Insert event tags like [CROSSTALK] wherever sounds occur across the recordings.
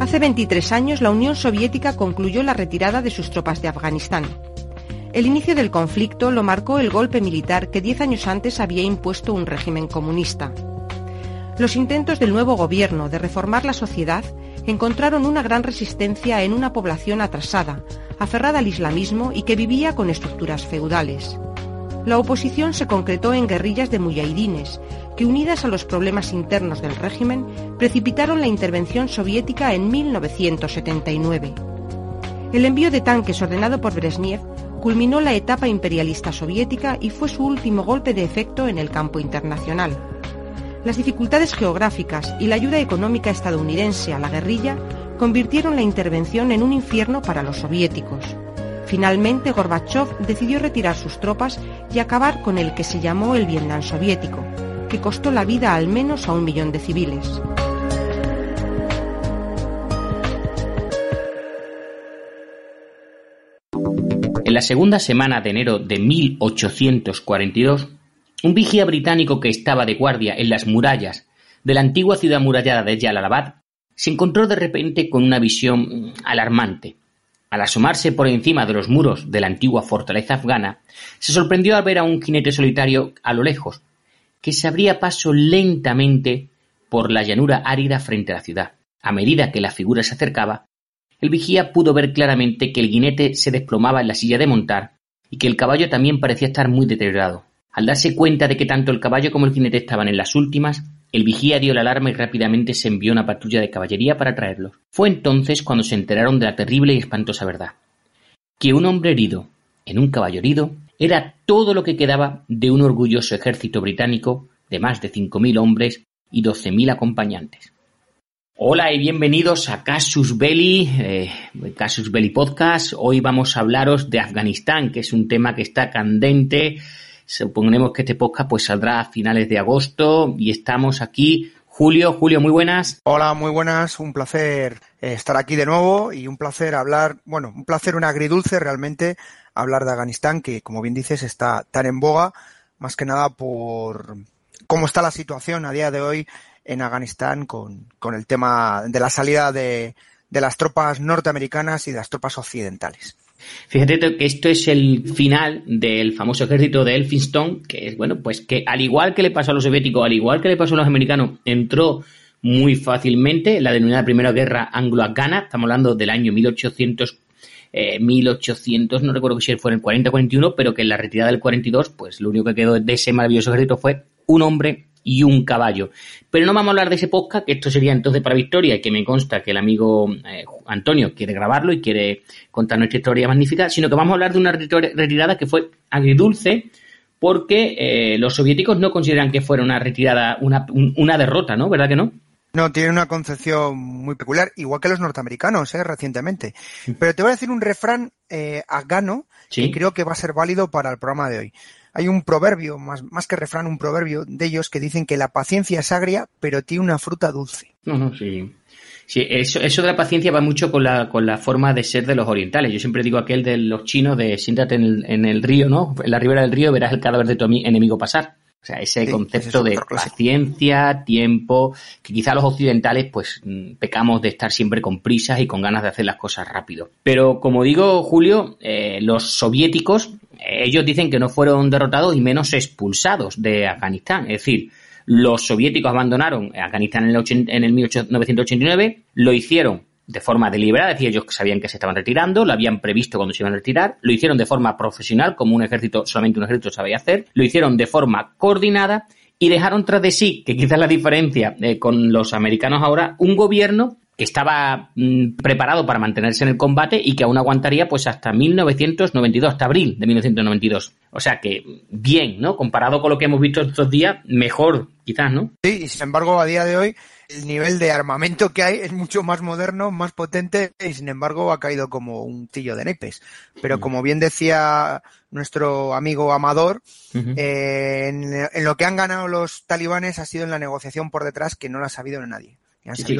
Hace 23 años la Unión Soviética concluyó la retirada de sus tropas de Afganistán. El inicio del conflicto lo marcó el golpe militar que diez años antes había impuesto un régimen comunista. Los intentos del nuevo gobierno de reformar la sociedad encontraron una gran resistencia en una población atrasada, aferrada al islamismo y que vivía con estructuras feudales. La oposición se concretó en guerrillas de muyahidines, que unidas a los problemas internos del régimen, precipitaron la intervención soviética en 1979. El envío de tanques ordenado por Brezhnev culminó la etapa imperialista soviética y fue su último golpe de efecto en el campo internacional. Las dificultades geográficas y la ayuda económica estadounidense a la guerrilla convirtieron la intervención en un infierno para los soviéticos. Finalmente, Gorbachev decidió retirar sus tropas y acabar con el que se llamó el Vietnam soviético, que costó la vida al menos a un millón de civiles. En la segunda semana de enero de 1842, un vigía británico que estaba de guardia en las murallas de la antigua ciudad murallada de Jalalabad se encontró de repente con una visión alarmante. Al asomarse por encima de los muros de la antigua fortaleza afgana, se sorprendió al ver a un jinete solitario a lo lejos, que se abría paso lentamente por la llanura árida frente a la ciudad. A medida que la figura se acercaba, el vigía pudo ver claramente que el jinete se desplomaba en la silla de montar y que el caballo también parecía estar muy deteriorado. Al darse cuenta de que tanto el caballo como el jinete estaban en las últimas, el vigía dio la alarma y rápidamente se envió una patrulla de caballería para traerlos. Fue entonces cuando se enteraron de la terrible y espantosa verdad. Que un hombre herido, en un caballo herido, era todo lo que quedaba de un orgulloso ejército británico de más de cinco mil hombres y doce mil acompañantes. Hola y bienvenidos a Casus Belli, eh, Casus Belli Podcast. Hoy vamos a hablaros de Afganistán, que es un tema que está candente Suponemos que este podcast pues saldrá a finales de agosto y estamos aquí. Julio, Julio, muy buenas. Hola, muy buenas. Un placer eh, estar aquí de nuevo y un placer hablar, bueno, un placer, un agridulce realmente hablar de Afganistán, que como bien dices está tan en boga, más que nada por cómo está la situación a día de hoy en Afganistán con, con el tema de la salida de, de las tropas norteamericanas y de las tropas occidentales. Fíjate que esto es el final del famoso ejército de Elphinstone, que es, bueno, pues que al igual que le pasó a los soviéticos, al igual que le pasó a los americanos, entró muy fácilmente en la denominada Primera Guerra Anglo-Afgana, estamos hablando del año 1800 1800, no recuerdo si fue en el 40-41, pero que en la retirada del 42, pues lo único que quedó de ese maravilloso ejército fue un hombre y un caballo. Pero no vamos a hablar de ese podcast, que esto sería entonces para Victoria, y que me consta que el amigo eh, Antonio quiere grabarlo y quiere contar nuestra historia magnífica, sino que vamos a hablar de una retirada que fue agridulce, porque eh, los soviéticos no consideran que fuera una retirada, una, una derrota, ¿no? ¿Verdad que no? No, tiene una concepción muy peculiar, igual que los norteamericanos, ¿eh? recientemente. Pero te voy a decir un refrán eh, afgano que creo que va a ser válido para el programa de hoy hay un proverbio, más, más que refrán, un proverbio de ellos que dicen que la paciencia es agria, pero tiene una fruta dulce. No, no, sí. Sí, eso, eso de la paciencia va mucho con la, con la forma de ser de los orientales. Yo siempre digo aquel de los chinos de siéntate en el, en el río, ¿no? En la ribera del río verás el cadáver de tu enemigo pasar. O sea, ese concepto de paciencia, tiempo, que quizá los occidentales pues mm, pecamos de estar siempre con prisas y con ganas de hacer las cosas rápido. Pero como digo, Julio, eh, los soviéticos, ellos dicen que no fueron derrotados y menos expulsados de Afganistán. Es decir, los soviéticos abandonaron Afganistán en el, en el 1989, lo hicieron de forma deliberada, es decir, ellos sabían que se estaban retirando, lo habían previsto cuando se iban a retirar, lo hicieron de forma profesional, como un ejército, solamente un ejército sabía hacer, lo hicieron de forma coordinada y dejaron tras de sí, que quizás la diferencia eh, con los americanos ahora, un gobierno que estaba mm, preparado para mantenerse en el combate y que aún aguantaría pues hasta 1992, hasta abril de 1992. O sea que bien, ¿no? Comparado con lo que hemos visto estos días, mejor quizás, ¿no? Sí, y sin embargo a día de hoy el nivel de armamento que hay es mucho más moderno, más potente y sin embargo ha caído como un tillo de nepes. Pero como bien decía nuestro amigo Amador, eh, en, lo que han ganado los talibanes ha sido en la negociación por detrás que no la ha sabido nadie.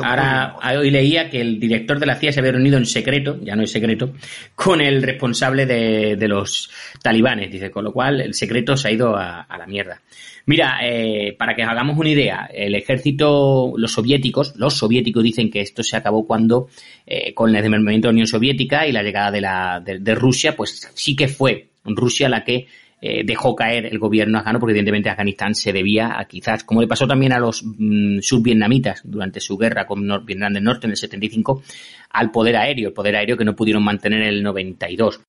Ahora hoy leía que el director de la CIA se había reunido en secreto, ya no es secreto, [LAUGHS] con el responsable de, los talibanes, dice, con lo cual el secreto se ha ido a, la mierda. Mira, eh, para que hagamos una idea, el ejército, los soviéticos, los soviéticos dicen que esto se acabó cuando, eh, con el desmembramiento de la Unión Soviética y la llegada de, la, de Rusia, pues sí que fue Rusia la que eh, dejó caer el gobierno afgano porque evidentemente Afganistán se debía a quizás, como le pasó también a los mm, subvietnamitas durante su guerra con Vietnam del Norte en el 75, al poder aéreo, el poder aéreo que no pudieron mantener en el 92.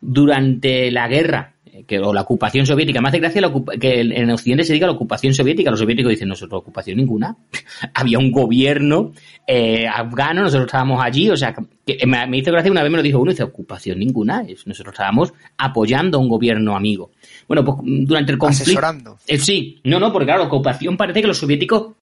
Durante la guerra que, o la ocupación soviética. Me hace gracia que en Occidente se diga la ocupación soviética. Los soviéticos dicen, nosotros ocupación ninguna. [LAUGHS] Había un gobierno eh, afgano, nosotros estábamos allí. O sea, que me, me, hizo gracia una vez me lo dijo uno, dice, ocupación ninguna. Nosotros estábamos apoyando a un gobierno amigo. Bueno, pues durante el conflicto... Asesorando. Eh, sí, no, no, porque claro, la ocupación parece que los soviéticos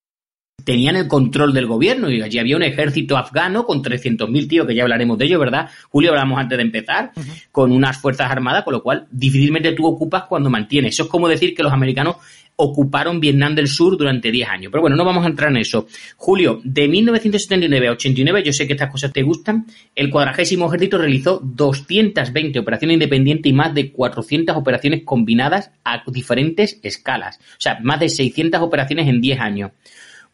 tenían el control del gobierno y allí había un ejército afgano con 300.000 tíos, que ya hablaremos de ello, ¿verdad? Julio, hablamos antes de empezar, con unas fuerzas armadas, con lo cual difícilmente tú ocupas cuando mantienes. Eso es como decir que los americanos ocuparon Vietnam del Sur durante 10 años. Pero bueno, no vamos a entrar en eso. Julio, de 1979 a 89, yo sé que estas cosas te gustan, el cuadragésimo ejército realizó 220 operaciones independientes y más de 400 operaciones combinadas a diferentes escalas. O sea, más de 600 operaciones en 10 años.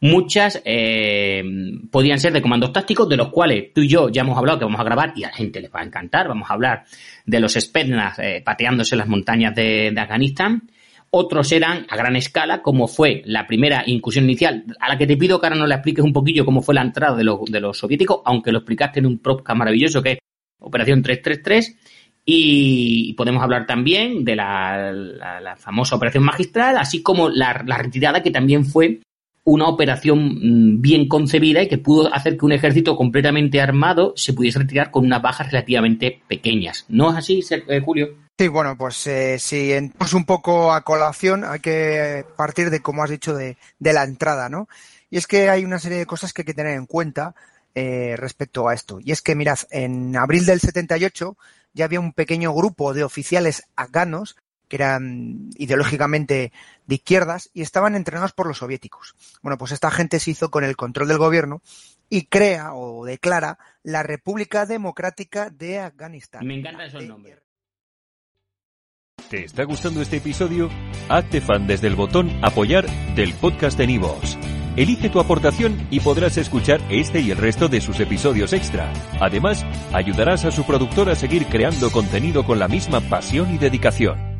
Muchas eh, podían ser de comandos tácticos, de los cuales tú y yo ya hemos hablado que vamos a grabar y a la gente les va a encantar. Vamos a hablar de los Spetsnaz eh, pateándose las montañas de, Afganistán. Otros eran a gran escala, como fue la primera incursión inicial, a la que te pido que ahora nos la expliques un poquillo cómo fue la entrada de, los soviéticos, aunque lo explicaste en un PropCam maravilloso que es Operación 333. Y podemos hablar también de la, famosa operación magistral, así como la, la, retirada que también fue una operación mm, bien concebida y que pudo hacer que un ejército completamente armado se pudiese retirar con unas bajas relativamente pequeñas. ¿No es así, eh, Julio? Sí, bueno, pues eh, si entramos un poco a colación, hay que partir de, como has dicho, de, la entrada, ¿no? Y es que hay una serie de cosas que hay que tener en cuenta eh, respecto a esto. Y es que, mirad, en abril del 78 ya había un pequeño grupo de oficiales afganos que eran ideológicamente de izquierdas y estaban entrenados por los soviéticos. Bueno, pues esta gente se hizo con el control del gobierno y crea o declara la República Democrática de Afganistán. Me encantan esos nombres. ¿Te está gustando este episodio? Hazte fan desde el botón apoyar del podcast de Nivos. Elige tu aportación y podrás escuchar este y el resto de sus episodios extra. Además, ayudarás a su productor a seguir creando contenido con la misma pasión y dedicación.